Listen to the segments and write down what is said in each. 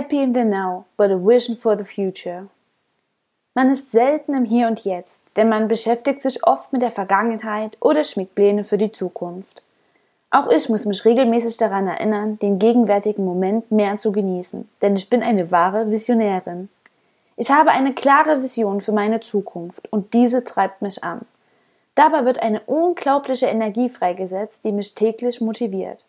happy in the now, but a vision for the future. Man ist selten im Hier und Jetzt, denn man beschäftigt sich oft mit der Vergangenheit oder schmiegt Pläne für die Zukunft. Auch ich muss mich regelmäßig daran erinnern, den gegenwärtigen Moment mehr zu genießen, denn ich bin eine wahre Visionärin. Ich habe eine klare Vision für meine Zukunft und diese treibt mich an. Dabei wird eine unglaubliche Energie freigesetzt, die mich täglich motiviert.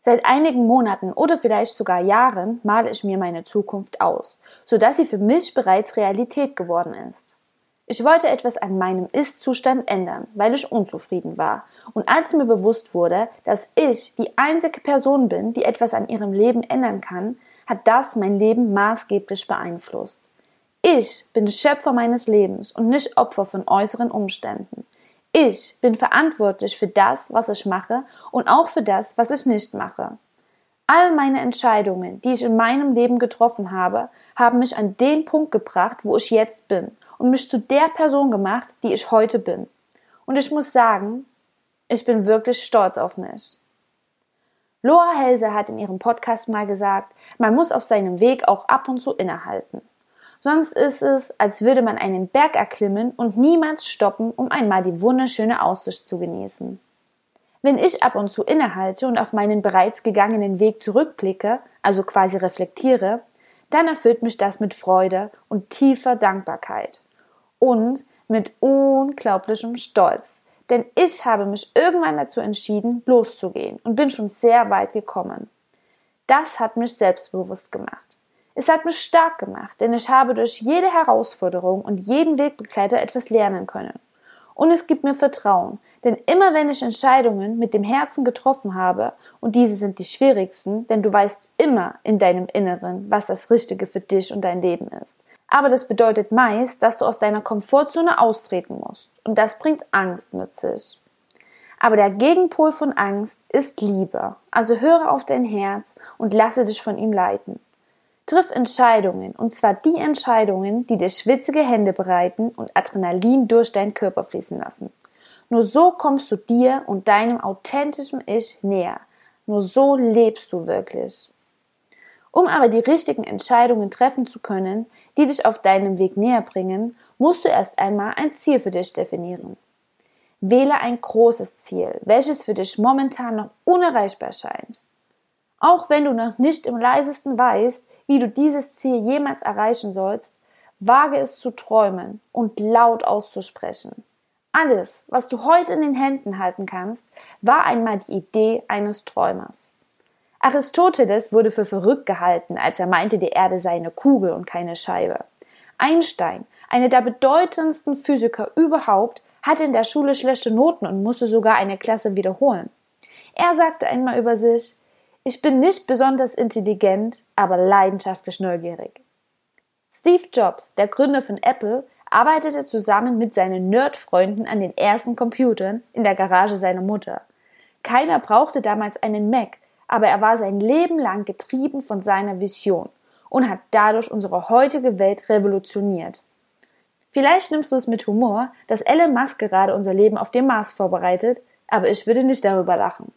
Seit einigen Monaten oder vielleicht sogar Jahren male ich mir meine Zukunft aus, sodass sie für mich bereits Realität geworden ist. Ich wollte etwas an meinem Ist-Zustand ändern, weil ich unzufrieden war. Und als mir bewusst wurde, dass ich die einzige Person bin, die etwas an ihrem Leben ändern kann, hat das mein Leben maßgeblich beeinflusst. Ich bin Schöpfer meines Lebens und nicht Opfer von äußeren Umständen. Ich bin verantwortlich für das, was ich mache und auch für das, was ich nicht mache. All meine Entscheidungen, die ich in meinem Leben getroffen habe, haben mich an den Punkt gebracht, wo ich jetzt bin und mich zu der Person gemacht, die ich heute bin. Und ich muss sagen, ich bin wirklich stolz auf mich. Loa Helse hat in ihrem Podcast mal gesagt, man muss auf seinem Weg auch ab und zu innehalten. Sonst ist es, als würde man einen Berg erklimmen und niemals stoppen, um einmal die wunderschöne Aussicht zu genießen. Wenn ich ab und zu innehalte und auf meinen bereits gegangenen Weg zurückblicke, also quasi reflektiere, dann erfüllt mich das mit Freude und tiefer Dankbarkeit. Und mit unglaublichem Stolz. Denn ich habe mich irgendwann dazu entschieden, loszugehen und bin schon sehr weit gekommen. Das hat mich selbstbewusst gemacht. Es hat mich stark gemacht, denn ich habe durch jede Herausforderung und jeden Wegbegleiter etwas lernen können. Und es gibt mir Vertrauen, denn immer wenn ich Entscheidungen mit dem Herzen getroffen habe, und diese sind die schwierigsten, denn du weißt immer in deinem Inneren, was das Richtige für dich und dein Leben ist. Aber das bedeutet meist, dass du aus deiner Komfortzone austreten musst. Und das bringt Angst mit sich. Aber der Gegenpol von Angst ist Liebe. Also höre auf dein Herz und lasse dich von ihm leiten. Triff Entscheidungen, und zwar die Entscheidungen, die dir schwitzige Hände bereiten und Adrenalin durch deinen Körper fließen lassen. Nur so kommst du dir und deinem authentischen Ich näher. Nur so lebst du wirklich. Um aber die richtigen Entscheidungen treffen zu können, die dich auf deinem Weg näher bringen, musst du erst einmal ein Ziel für dich definieren. Wähle ein großes Ziel, welches für dich momentan noch unerreichbar scheint. Auch wenn du noch nicht im leisesten weißt, wie du dieses Ziel jemals erreichen sollst, wage es zu träumen und laut auszusprechen. Alles, was du heute in den Händen halten kannst, war einmal die Idee eines Träumers. Aristoteles wurde für verrückt gehalten, als er meinte, die Erde sei eine Kugel und keine Scheibe. Einstein, einer der bedeutendsten Physiker überhaupt, hatte in der Schule schlechte Noten und musste sogar eine Klasse wiederholen. Er sagte einmal über sich, ich bin nicht besonders intelligent, aber leidenschaftlich neugierig. Steve Jobs, der Gründer von Apple, arbeitete zusammen mit seinen Nerdfreunden an den ersten Computern in der Garage seiner Mutter. Keiner brauchte damals einen Mac, aber er war sein Leben lang getrieben von seiner Vision und hat dadurch unsere heutige Welt revolutioniert. Vielleicht nimmst du es mit Humor, dass Elon Musk gerade unser Leben auf dem Mars vorbereitet, aber ich würde nicht darüber lachen.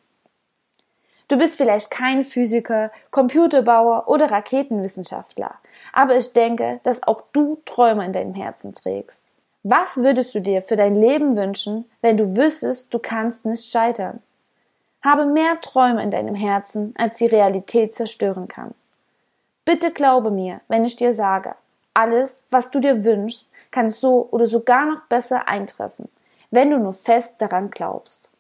Du bist vielleicht kein Physiker, Computerbauer oder Raketenwissenschaftler, aber ich denke, dass auch du Träume in deinem Herzen trägst. Was würdest du dir für dein Leben wünschen, wenn du wüsstest, du kannst nicht scheitern? Habe mehr Träume in deinem Herzen, als die Realität zerstören kann. Bitte glaube mir, wenn ich dir sage, alles, was du dir wünschst, kann so oder sogar noch besser eintreffen, wenn du nur fest daran glaubst.